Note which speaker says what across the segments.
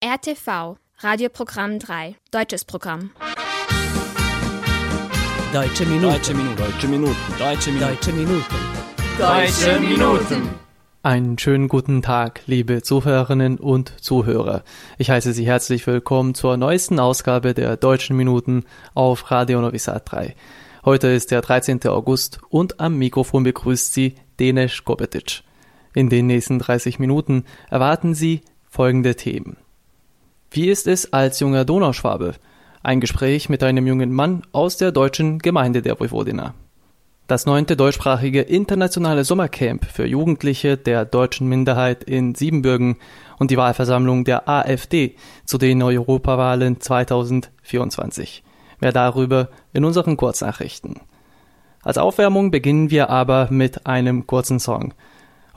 Speaker 1: RTV, Radioprogramm 3, deutsches Programm.
Speaker 2: Deutsche Minuten.
Speaker 3: Deutsche Minuten. Deutsche Minuten. Deutsche Minuten.
Speaker 2: Deutsche Minuten.
Speaker 3: Deutsche Minuten.
Speaker 4: Einen schönen guten Tag, liebe Zuhörerinnen und Zuhörer. Ich heiße Sie herzlich willkommen zur neuesten Ausgabe der Deutschen Minuten auf Radio Novi Sad 3. Heute ist der 13. August und am Mikrofon begrüßt Sie Denesh Kopetic. In den nächsten 30 Minuten erwarten Sie folgende Themen. Wie ist es als junger Donauschwabe? Ein Gespräch mit einem jungen Mann aus der deutschen Gemeinde der Vojvodina. Das neunte deutschsprachige internationale Sommercamp für Jugendliche der deutschen Minderheit in Siebenbürgen und die Wahlversammlung der AfD zu den Europawahlen 2024. Mehr darüber in unseren Kurznachrichten. Als Aufwärmung beginnen wir aber mit einem kurzen Song.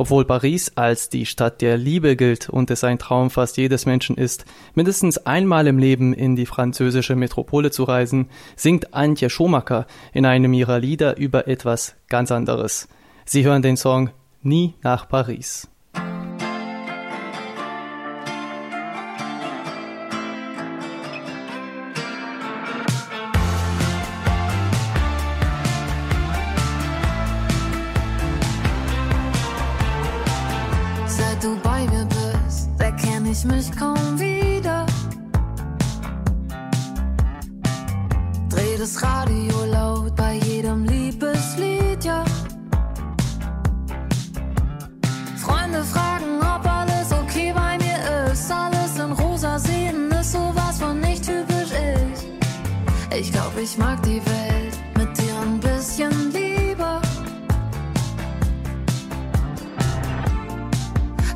Speaker 4: Obwohl Paris als die Stadt der Liebe gilt und es ein Traum fast jedes Menschen ist, mindestens einmal im Leben in die französische Metropole zu reisen, singt Antje Schomacker in einem ihrer Lieder über etwas ganz anderes. Sie hören den Song Nie nach Paris.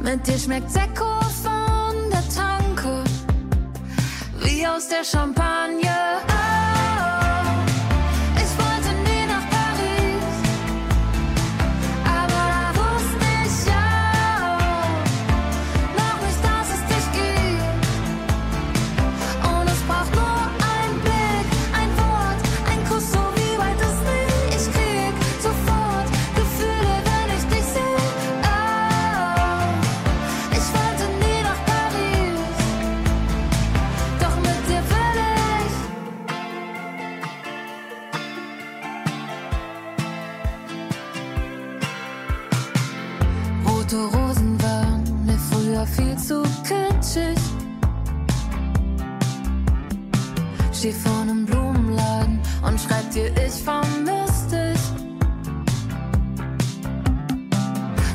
Speaker 5: Mit dir schmeckt Sekko von der Tanke, wie aus der Champagne. Zu kitschig. Steh vor einem Blumenladen und schreib dir, ich vermiss dich.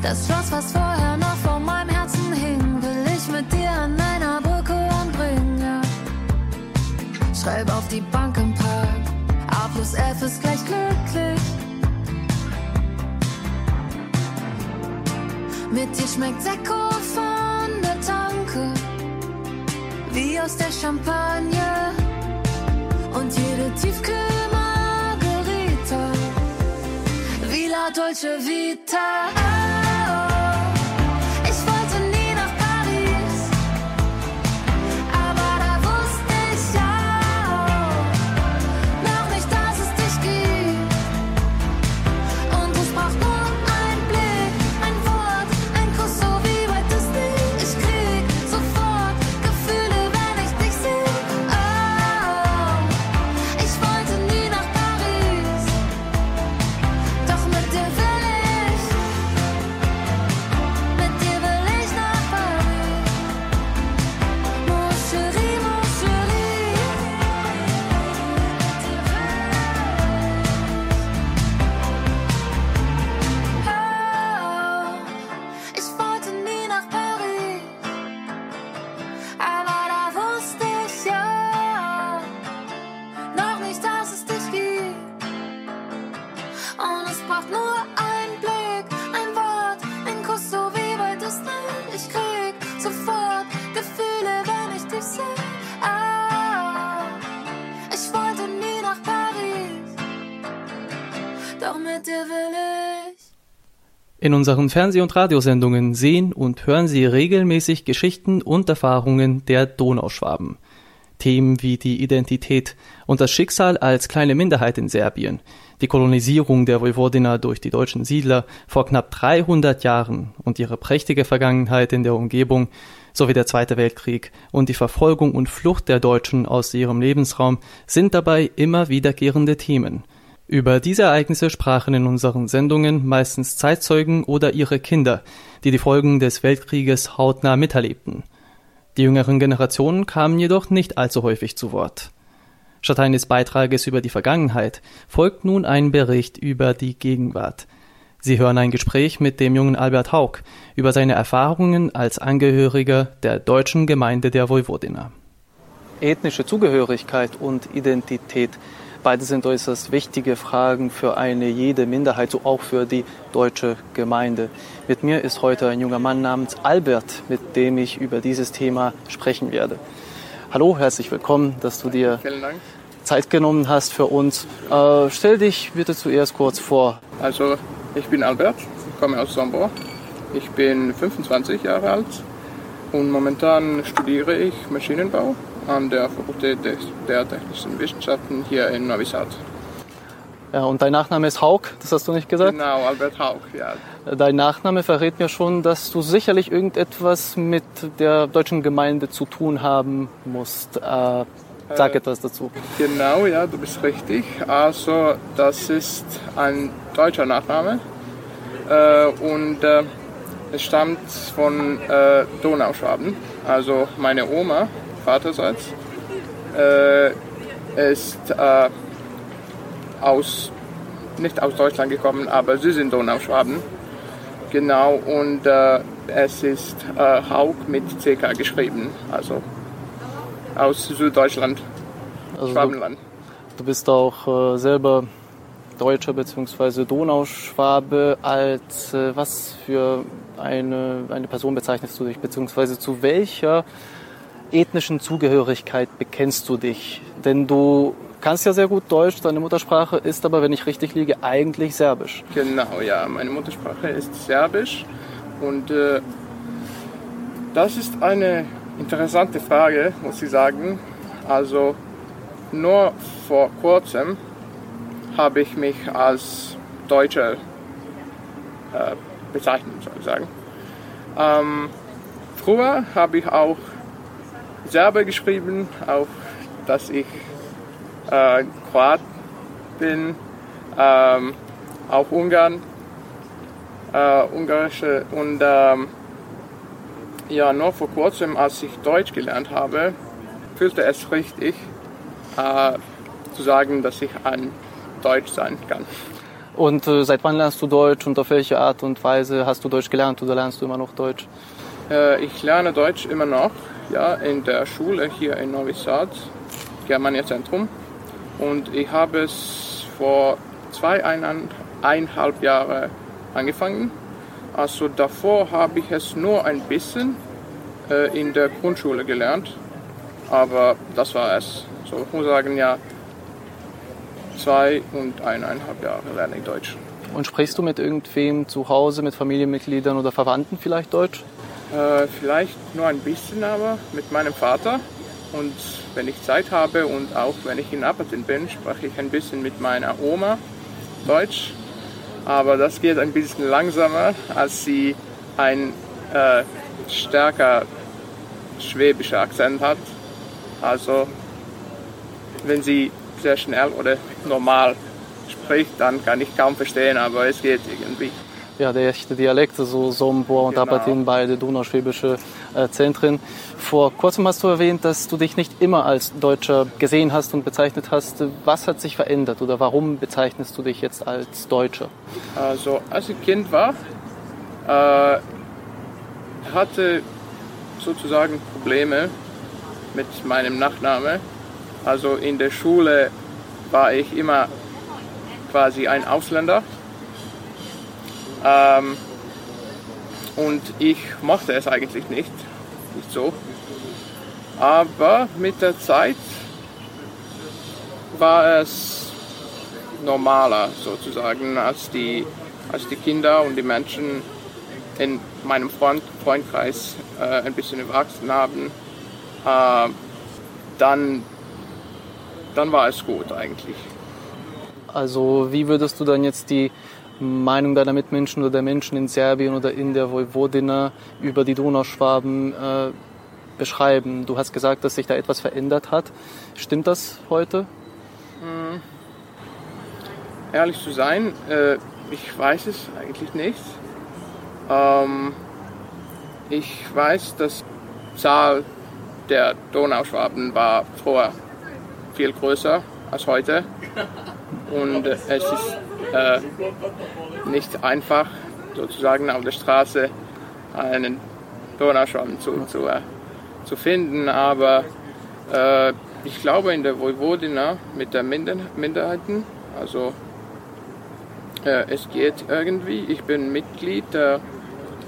Speaker 5: Das Schloss, was vorher noch vor meinem Herzen hing, will ich mit dir an einer Brücke anbringen. Schreib auf die Bank im Park, A plus F ist gleich glücklich. Mit dir schmeckt Sekko wie aus der Champagne. Und jede Tiefkühl-Margarita, wie La Dolce Vita.
Speaker 4: In unseren Fernseh- und Radiosendungen sehen und hören Sie regelmäßig Geschichten und Erfahrungen der Donauschwaben. Themen wie die Identität und das Schicksal als kleine Minderheit in Serbien, die Kolonisierung der Vojvodina durch die deutschen Siedler vor knapp 300 Jahren und ihre prächtige Vergangenheit in der Umgebung sowie der Zweite Weltkrieg und die Verfolgung und Flucht der Deutschen aus ihrem Lebensraum sind dabei immer wiederkehrende Themen. Über diese Ereignisse sprachen in unseren Sendungen meistens Zeitzeugen oder ihre Kinder, die die Folgen des Weltkrieges hautnah miterlebten. Die jüngeren Generationen kamen jedoch nicht allzu häufig zu Wort. Statt eines Beitrages über die Vergangenheit folgt nun ein Bericht über die Gegenwart. Sie hören ein Gespräch mit dem jungen Albert Haug über seine Erfahrungen als Angehöriger der deutschen Gemeinde der Vojvodina. Ethnische Zugehörigkeit und Identität Beide sind äußerst wichtige Fragen für eine jede Minderheit, so auch für die deutsche Gemeinde. Mit mir ist heute ein junger Mann namens Albert, mit dem ich über dieses Thema sprechen werde. Hallo, herzlich willkommen, dass du dir Zeit genommen hast für uns. Äh, stell dich bitte zuerst kurz vor.
Speaker 2: Also, ich bin Albert, komme aus Sombor. Ich bin 25 Jahre alt und momentan studiere ich Maschinenbau an der Fakultät der Technischen Wissenschaften hier in Novi Sad.
Speaker 4: Ja, und dein Nachname ist Haug, das hast du nicht gesagt?
Speaker 2: Genau, Albert Haug, ja.
Speaker 4: Dein Nachname verrät mir schon, dass du sicherlich irgendetwas mit der deutschen Gemeinde zu tun haben musst. Äh, sag äh, etwas dazu.
Speaker 2: Genau, ja, du bist richtig. Also, das ist ein deutscher Nachname äh, und äh, es stammt von äh, Donauschwaben. Also, meine Oma vaterseits, äh, ist äh, aus, nicht aus Deutschland gekommen, aber sie sind Donauschwaben. Genau, und äh, es ist äh, Haug mit CK geschrieben, also aus Süddeutschland, also Schwabenland.
Speaker 4: Du, du, bist auch äh, selber Deutscher bzw. Donauschwabe. Als äh, was für eine, eine Person bezeichnest du dich, beziehungsweise zu welcher ethnischen Zugehörigkeit bekennst du dich? Denn du kannst ja sehr gut Deutsch, deine Muttersprache ist aber, wenn ich richtig liege, eigentlich Serbisch.
Speaker 2: Genau, ja, meine Muttersprache ist Serbisch und äh, das ist eine interessante Frage, muss ich sagen. Also nur vor kurzem habe ich mich als Deutscher äh, bezeichnet, soll ich sagen. Ähm, früher habe ich auch selber geschrieben, auch dass ich äh, Kroat bin, ähm, auch Ungarn, äh, ungarische und ähm, ja, nur vor kurzem, als ich Deutsch gelernt habe, fühlte es richtig äh, zu sagen, dass ich ein Deutsch sein kann.
Speaker 4: Und äh, seit wann lernst du Deutsch und auf welche Art und Weise hast du Deutsch gelernt oder lernst du immer noch Deutsch?
Speaker 2: Äh, ich lerne Deutsch immer noch ja, in der Schule hier in Novi Sad, Germania Zentrum. Und ich habe es vor zweieinhalb Jahren angefangen. Also davor habe ich es nur ein bisschen äh, in der Grundschule gelernt. Aber das war es. So, ich muss sagen, ja, zwei und eineinhalb Jahre lerne ich Deutsch.
Speaker 4: Und sprichst du mit irgendwem zu Hause, mit Familienmitgliedern oder Verwandten vielleicht Deutsch?
Speaker 2: Äh, vielleicht nur ein bisschen aber mit meinem Vater. Und wenn ich Zeit habe und auch wenn ich in Appetin bin, spreche ich ein bisschen mit meiner Oma Deutsch. Aber das geht ein bisschen langsamer, als sie ein äh, stärker schwäbischer Akzent hat. Also wenn sie sehr schnell oder normal spricht, dann kann ich kaum verstehen, aber es geht irgendwie
Speaker 4: ja, der echte Dialekt, so Sombor und genau. Apatin, beide donauschwäbische äh, Zentren. Vor kurzem hast du erwähnt, dass du dich nicht immer als Deutscher gesehen hast und bezeichnet hast. Was hat sich verändert oder warum bezeichnest du dich jetzt als Deutscher?
Speaker 2: Also, als ich Kind war, äh, hatte sozusagen Probleme mit meinem Nachnamen. Also in der Schule war ich immer quasi ein Ausländer ähm, und ich mochte es eigentlich nicht, nicht so. Aber mit der Zeit war es normaler sozusagen, als die, als die Kinder und die Menschen in meinem Freund, Freundkreis äh, ein bisschen erwachsen haben. Äh, dann, dann war es gut eigentlich.
Speaker 4: Also wie würdest du dann jetzt die Meinung deiner Mitmenschen oder der Menschen in Serbien oder in der Vojvodina über die Donauschwaben äh, beschreiben? Du hast gesagt, dass sich da etwas verändert hat. Stimmt das heute?
Speaker 2: Hm. Ehrlich zu sein, äh, ich weiß es eigentlich nicht. Ähm, ich weiß, dass die Zahl der Donauschwaben war früher viel größer als heute. Und es ist äh, nicht einfach, sozusagen auf der Straße einen Donauschwaben zu, zu, äh, zu finden, aber äh, ich glaube in der Vojvodina mit den Minder Minderheiten, also äh, es geht irgendwie. Ich bin Mitglied der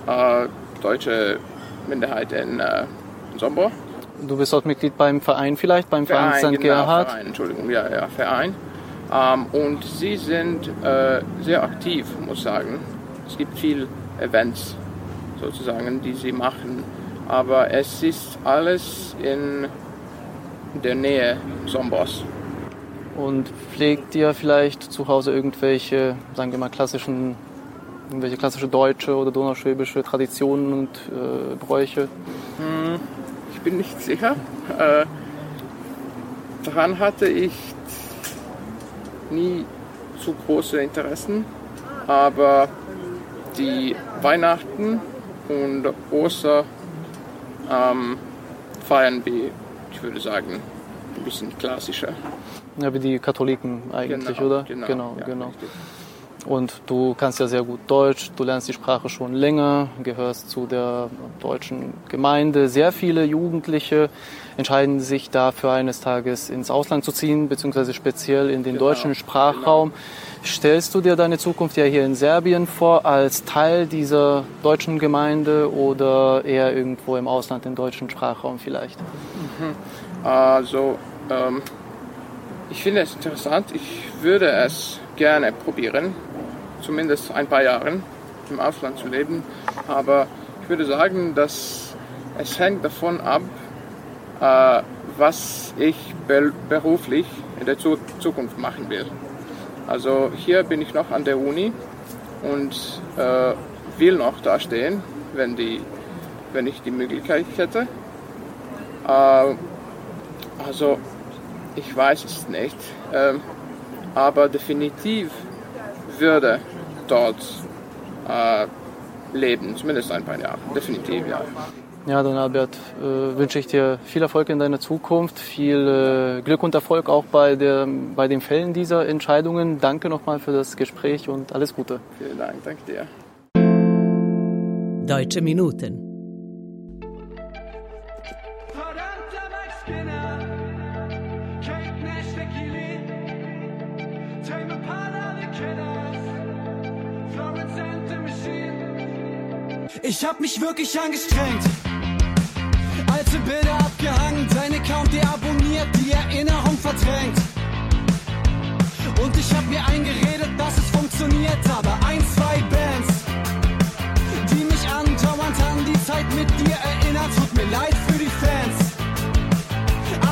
Speaker 2: äh, deutschen Minderheit in, äh, Sombor.
Speaker 4: Du bist auch Mitglied beim Verein vielleicht, beim Verein, Verein St. Genau, Gerhard?
Speaker 2: Verein, Entschuldigung, ja, ja, Verein. Ähm, und sie sind äh, sehr aktiv, muss ich sagen. Es gibt viele Events sozusagen, die sie machen. Aber es ist alles in der Nähe Sombos.
Speaker 4: Und pflegt ihr vielleicht zu Hause irgendwelche, sagen wir mal, klassischen, irgendwelche klassische deutsche oder donauschwäbische Traditionen und äh, Bräuche?
Speaker 2: Hm, ich bin nicht sicher. Äh, daran hatte ich nie zu große Interessen, aber die Weihnachten und Oster ähm, feiern wir, ich würde sagen, ein bisschen klassischer.
Speaker 4: Ja, wie die Katholiken eigentlich,
Speaker 2: genau,
Speaker 4: oder?
Speaker 2: Genau,
Speaker 4: genau.
Speaker 2: Ja,
Speaker 4: genau. Und du kannst ja sehr gut Deutsch, du lernst die Sprache schon länger, gehörst zu der deutschen Gemeinde. Sehr viele Jugendliche entscheiden sich dafür, eines Tages ins Ausland zu ziehen, beziehungsweise speziell in den genau, deutschen Sprachraum. Genau. Stellst du dir deine Zukunft ja hier in Serbien vor als Teil dieser deutschen Gemeinde oder eher irgendwo im Ausland, im deutschen Sprachraum vielleicht?
Speaker 2: Mhm. Also, ähm, ich finde es interessant. Ich würde es gerne probieren zumindest ein paar Jahren im Ausland zu leben. Aber ich würde sagen, dass es hängt davon ab, äh, was ich beruflich in der Zukunft machen will. Also hier bin ich noch an der Uni und äh, will noch da stehen, wenn, wenn ich die Möglichkeit hätte. Äh, also ich weiß es nicht, äh, aber definitiv würde dort äh, leben, zumindest ein paar Jahre, definitiv, ja.
Speaker 4: Ja, dann Albert, äh, wünsche ich dir viel Erfolg in deiner Zukunft, viel äh, Glück und Erfolg auch bei, der, bei den Fällen dieser Entscheidungen. Danke nochmal für das Gespräch und alles Gute.
Speaker 2: Vielen Dank, danke dir.
Speaker 6: Deutsche Minuten.
Speaker 7: Ich hab mich wirklich angestrengt. Alte Bilder abgehangen, dein Account deabonniert, die Erinnerung verdrängt. Und ich hab mir eingeredet, dass es funktioniert, aber ein, zwei Bands, die mich andauernd an die Zeit mit dir erinnern, tut mir leid für die Fans.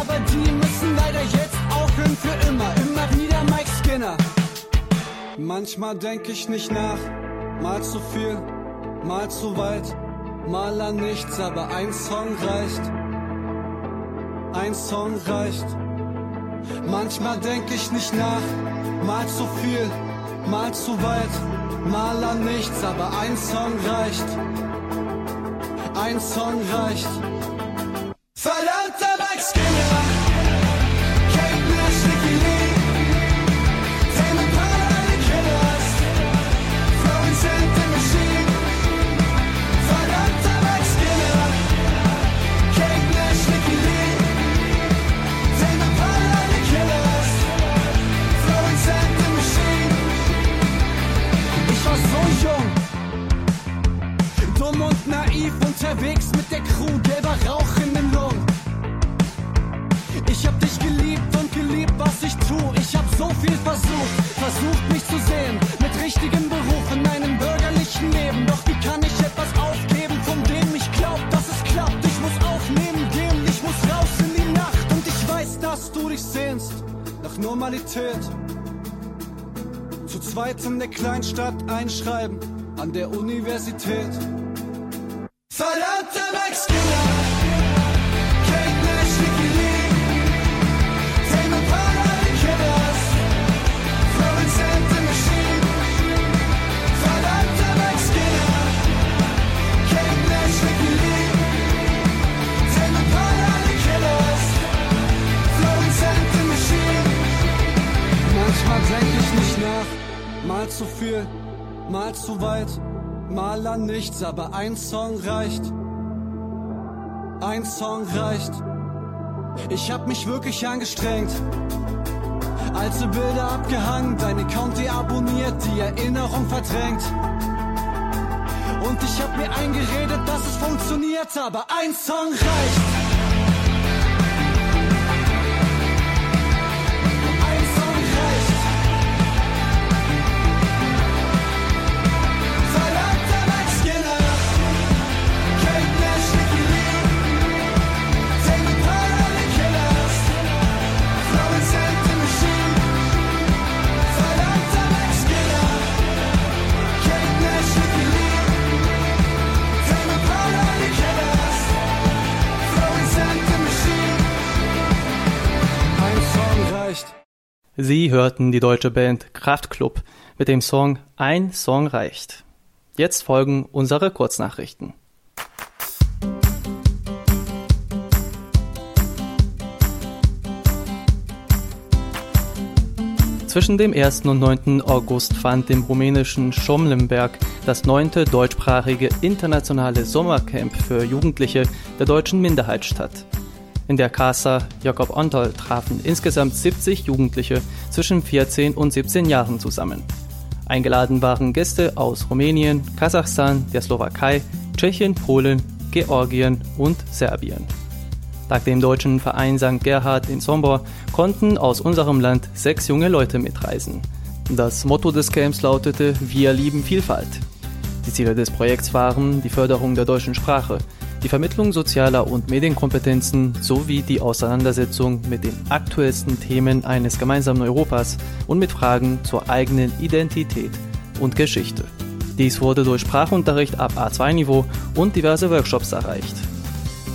Speaker 7: Aber die müssen leider jetzt aufhören für immer, immer wieder Mike Skinner. Manchmal denk ich nicht nach, mal zu viel mal zu weit, mal an nichts, aber ein Song reicht. Ein Song reicht. Manchmal denk ich nicht nach, mal zu viel, mal zu weit, mal an nichts, aber ein Song reicht. Ein Song reicht. Kleinstadt einschreiben an der Universität. Nichts, aber ein Song reicht. Ein Song reicht. Ich hab mich wirklich angestrengt. Alte Bilder abgehangen, dein Account deabonniert, die Erinnerung verdrängt. Und ich hab mir eingeredet, dass es funktioniert, aber ein Song reicht.
Speaker 4: Sie hörten die deutsche Band Kraftklub mit dem Song Ein Song reicht. Jetzt folgen unsere Kurznachrichten. Zwischen dem 1. und 9. August fand im rumänischen Schomlenberg das neunte deutschsprachige internationale Sommercamp für Jugendliche der deutschen Minderheit statt. In der Casa Jakob Ontol trafen insgesamt 70 Jugendliche zwischen 14 und 17 Jahren zusammen. Eingeladen waren Gäste aus Rumänien, Kasachstan, der Slowakei, Tschechien, Polen, Georgien und Serbien. Dank dem deutschen Verein St. Gerhard in Sombor konnten aus unserem Land sechs junge Leute mitreisen. Das Motto des Camps lautete Wir lieben Vielfalt. Die Ziele des Projekts waren die Förderung der deutschen Sprache, die Vermittlung sozialer und Medienkompetenzen sowie die Auseinandersetzung mit den aktuellsten Themen eines gemeinsamen Europas und mit Fragen zur eigenen Identität und Geschichte. Dies wurde durch Sprachunterricht ab A2-Niveau und diverse Workshops erreicht.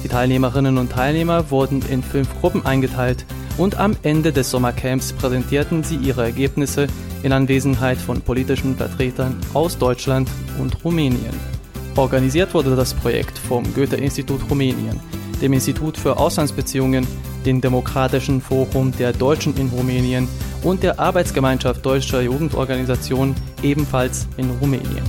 Speaker 4: Die Teilnehmerinnen und Teilnehmer wurden in fünf Gruppen eingeteilt und am Ende des Sommercamps präsentierten sie ihre Ergebnisse in Anwesenheit von politischen Vertretern aus Deutschland und Rumänien. Organisiert wurde das Projekt vom Goethe-Institut Rumänien, dem Institut für Auslandsbeziehungen, dem Demokratischen Forum der Deutschen in Rumänien und der Arbeitsgemeinschaft deutscher Jugendorganisationen ebenfalls in Rumänien.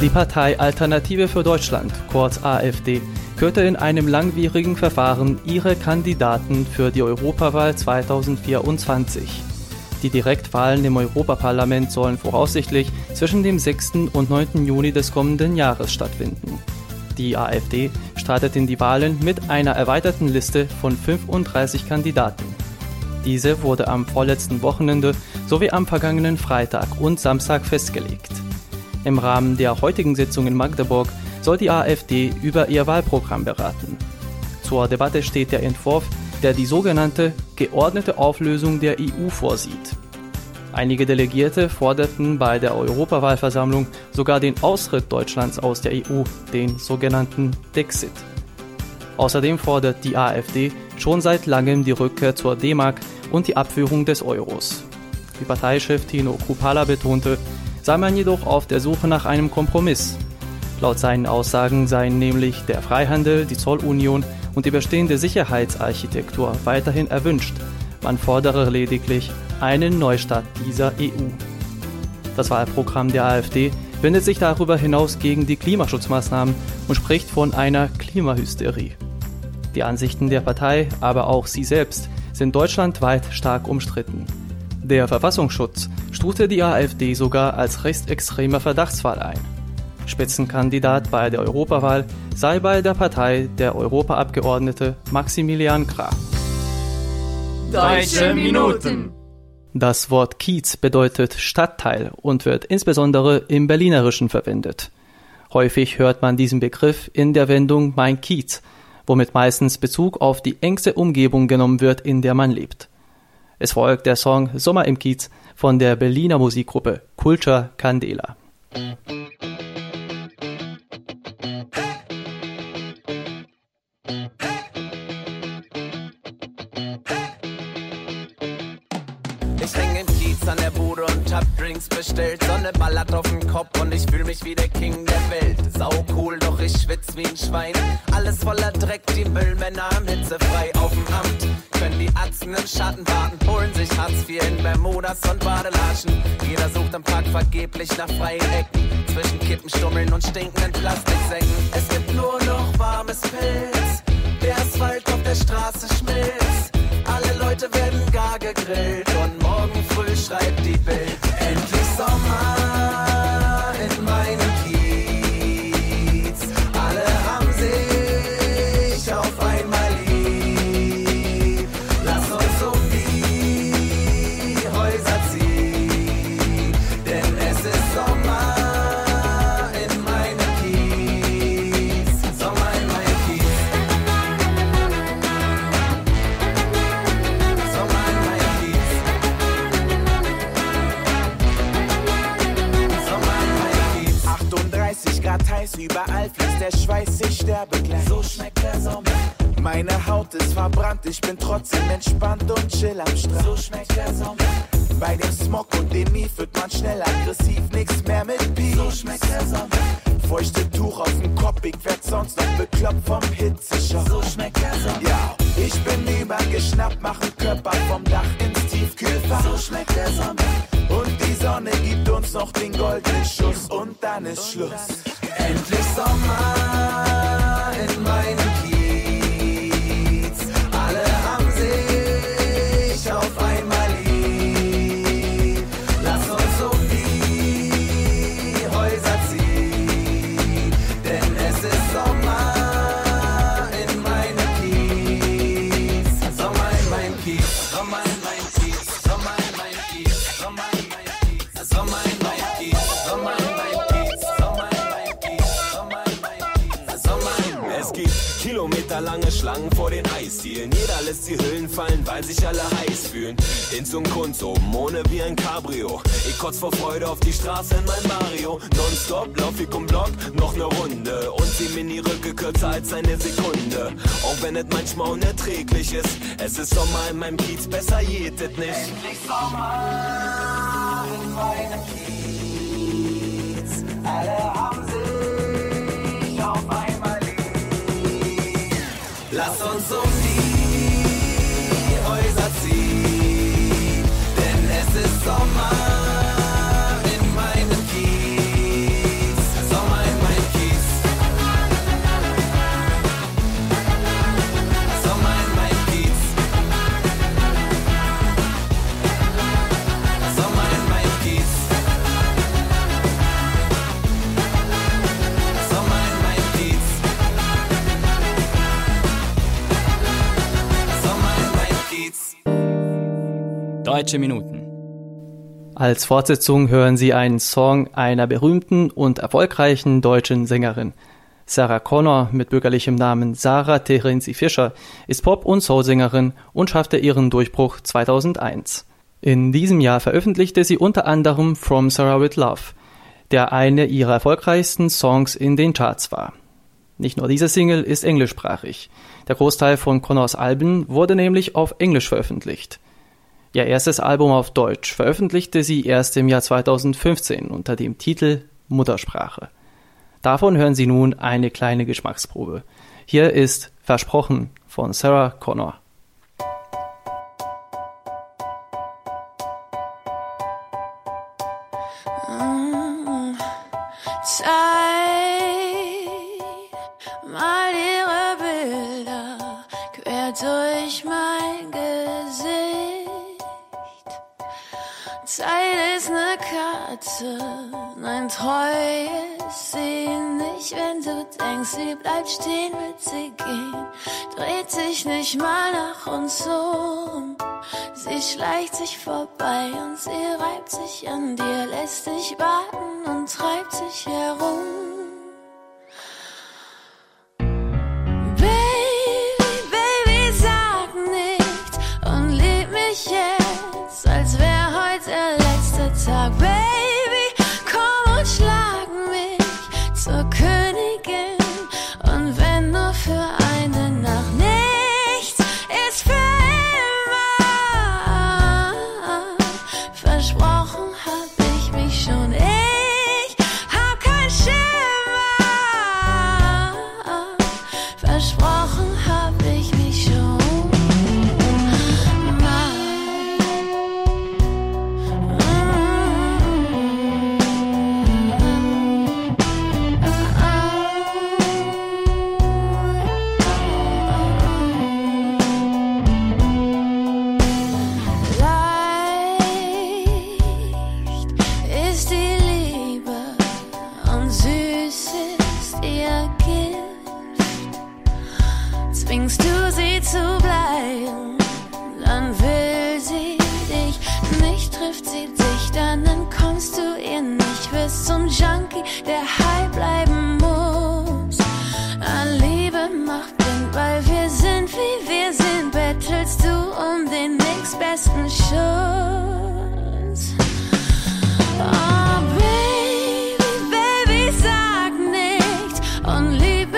Speaker 4: Die Partei Alternative für Deutschland, kurz AfD, kürte in einem langwierigen Verfahren ihre Kandidaten für die Europawahl 2024. Die Direktwahlen im Europaparlament sollen voraussichtlich zwischen dem 6. und 9. Juni des kommenden Jahres stattfinden. Die AfD startet in die Wahlen mit einer erweiterten Liste von 35 Kandidaten. Diese wurde am vorletzten Wochenende sowie am vergangenen Freitag und Samstag festgelegt. Im Rahmen der heutigen Sitzung in Magdeburg soll die AfD über ihr Wahlprogramm beraten. Zur Debatte steht der Entwurf, der die sogenannte geordnete Auflösung der EU vorsieht. Einige Delegierte forderten bei der Europawahlversammlung sogar den Austritt Deutschlands aus der EU, den sogenannten Dexit. Außerdem fordert die AfD schon seit langem die Rückkehr zur D-Mark und die Abführung des Euros. Wie Parteichef Tino Kupala betonte, sei man jedoch auf der Suche nach einem Kompromiss. Laut seinen Aussagen seien nämlich der Freihandel, die Zollunion und die bestehende Sicherheitsarchitektur weiterhin erwünscht. Man fordere lediglich einen Neustart dieser EU. Das Wahlprogramm der AfD wendet sich darüber hinaus gegen die Klimaschutzmaßnahmen und spricht von einer Klimahysterie. Die Ansichten der Partei, aber auch sie selbst, sind deutschlandweit stark umstritten. Der Verfassungsschutz stufte die AfD sogar als rechtsextremer Verdachtsfall ein. Spitzenkandidat bei der Europawahl sei bei der Partei der Europaabgeordnete Maximilian Krah.
Speaker 3: Deutsche Minuten.
Speaker 4: Das Wort Kiez bedeutet Stadtteil und wird insbesondere im Berlinerischen verwendet. Häufig hört man diesen Begriff in der Wendung Mein Kiez, womit meistens Bezug auf die engste Umgebung genommen wird, in der man lebt. Es folgt der Song Sommer im Kiez von der Berliner Musikgruppe Culture Candela.
Speaker 6: Drinks bestellt. Sonne ballert auf den Kopf und ich fühl mich wie der King der Welt. Sau cool, doch ich schwitz wie ein Schwein. Alles voller Dreck, die Müllmänner am Hitzefrei auf dem Amt. Können die Atzen im Schatten warten, holen sich Hartz IV in Bermudas und Badelatschen. Jeder sucht im Park vergeblich nach freien Ecken. Zwischen Kippenstummeln und stinkenden Plastiksäcken. Es gibt nur noch warmes Pilz. Der Asphalt auf der Straße schmilzt. Alle Leute werden gar gegrillt bin trotzdem entspannt und chill am Strand. So schmeckt der Sommer. Bei dem Smog und dem Mief wird man schnell aggressiv, nix mehr mit Peace. So schmeckt der Sommer. Feuchte Tuch auf dem Kopf, ich werd sonst noch bekloppt vom Hitzeschock. So schmeckt der Sommer. Ja, ich bin übergeschnappt, mach einen Körper vom Dach ins Tiefkühlfach. So schmeckt der Sommer. Und die Sonne gibt uns noch den goldenen Schuss und dann ist Schluss. Endlich Sommer die
Speaker 8: Hüllen fallen, weil sich alle heiß fühlen. Hinz und Kunst oben, ohne wie ein Cabrio. Ich kotz vor Freude auf die Straße in mein Mario. Nonstop lauf ich um Block, noch ne Runde. Und zieh mir die Rücke kürzer als eine Sekunde. Auch wenn es manchmal unerträglich ist. Es ist Sommer in meinem Kiez, besser geht es nicht.
Speaker 6: Endlich Sommer in meinem Kiez. Alle haben sich auf einmal lieb. Lass uns um
Speaker 3: Deutsche Minuten.
Speaker 4: Als Fortsetzung hören Sie einen Song einer berühmten und erfolgreichen deutschen Sängerin. Sarah Connor mit bürgerlichem Namen Sarah Terenzi Fischer ist Pop- und Soulsängerin und schaffte ihren Durchbruch 2001. In diesem Jahr veröffentlichte sie unter anderem From Sarah with Love, der eine ihrer erfolgreichsten Songs in den Charts war. Nicht nur diese Single ist englischsprachig. Der Großteil von Connors Alben wurde nämlich auf Englisch veröffentlicht. Ihr erstes Album auf Deutsch veröffentlichte sie erst im Jahr 2015 unter dem Titel Muttersprache. Davon hören Sie nun eine kleine Geschmacksprobe. Hier ist Versprochen von Sarah Connor.
Speaker 5: Zeit ist ne Karte, nein, treu ist sie nicht, wenn du denkst, sie bleibt stehen, wird sie gehen, dreht sich nicht mal nach uns um. Sie schleicht sich vorbei und sie reibt sich an dir, lässt dich warten und treibt sich herum. Baby, Baby, sag nicht und lieb mich jetzt, als wäre Tag, Baby, nichts und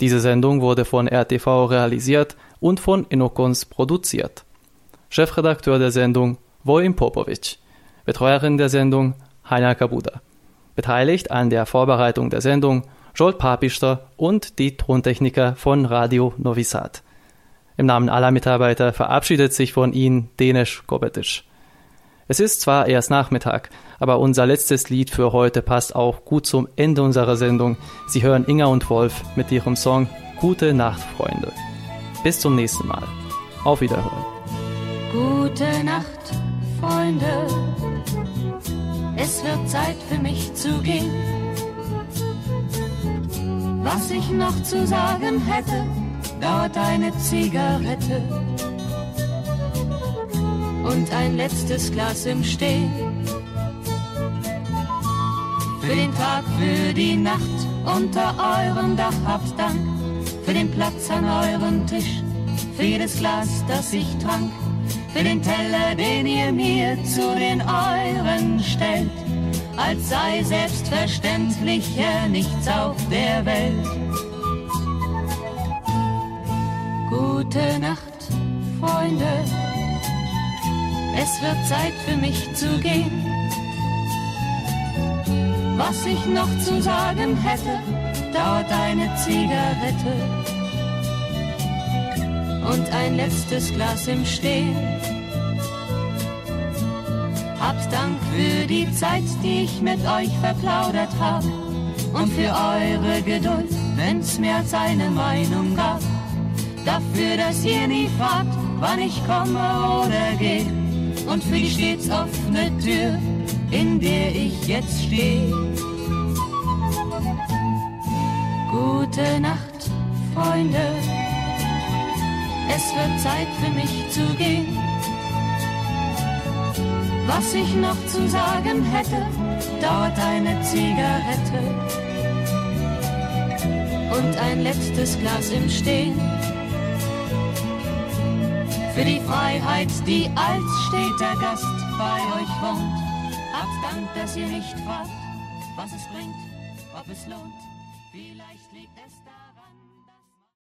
Speaker 4: Diese Sendung wurde von RTV realisiert und von Inokons produziert. Chefredakteur der Sendung Vojin Popovic. Betreuerin der Sendung Heiner Kabuda. Beteiligt an der Vorbereitung der Sendung Jolt Papister und die Tontechniker von Radio Novi. Im Namen aller Mitarbeiter verabschiedet sich von Ihnen Denis Kobetic. Es ist zwar erst Nachmittag, aber unser letztes Lied für heute passt auch gut zum Ende unserer Sendung. Sie hören Inga und Wolf mit ihrem Song Gute Nacht, Freunde. Bis zum nächsten Mal. Auf Wiederhören.
Speaker 5: Gute Nacht, Freunde. Es wird Zeit für mich zu gehen. Was ich noch zu sagen hätte, dauert eine Zigarette und ein letztes Glas im Stehen. Für den Tag, für die Nacht unter eurem Dach habt Dank, für den Platz an eurem Tisch, für jedes Glas, das ich trank, für den Teller, den ihr mir zu den euren stellt, als sei selbstverständlich hier nichts auf der Welt. Gute Nacht, Freunde, es wird Zeit für mich zu gehen. Was ich noch zu sagen hätte, dauert eine Zigarette und ein letztes Glas im Stehen. Habt Dank für die Zeit, die ich mit euch verplaudert hab und für eure Geduld, wenn's mehr als eine Meinung gab. Dafür, dass ihr nie fragt, wann ich komme oder geh und für die stets offene Tür, in der ich jetzt stehe. Gute Nacht, Freunde. Es wird Zeit für mich zu gehen. Was ich noch zu sagen hätte, dauert eine Zigarette und ein letztes Glas im Stehen. Für die Freiheit, die als steter Gast bei euch wohnt, habt Dank, dass ihr nicht fragt,
Speaker 9: was es bringt, ob es lohnt.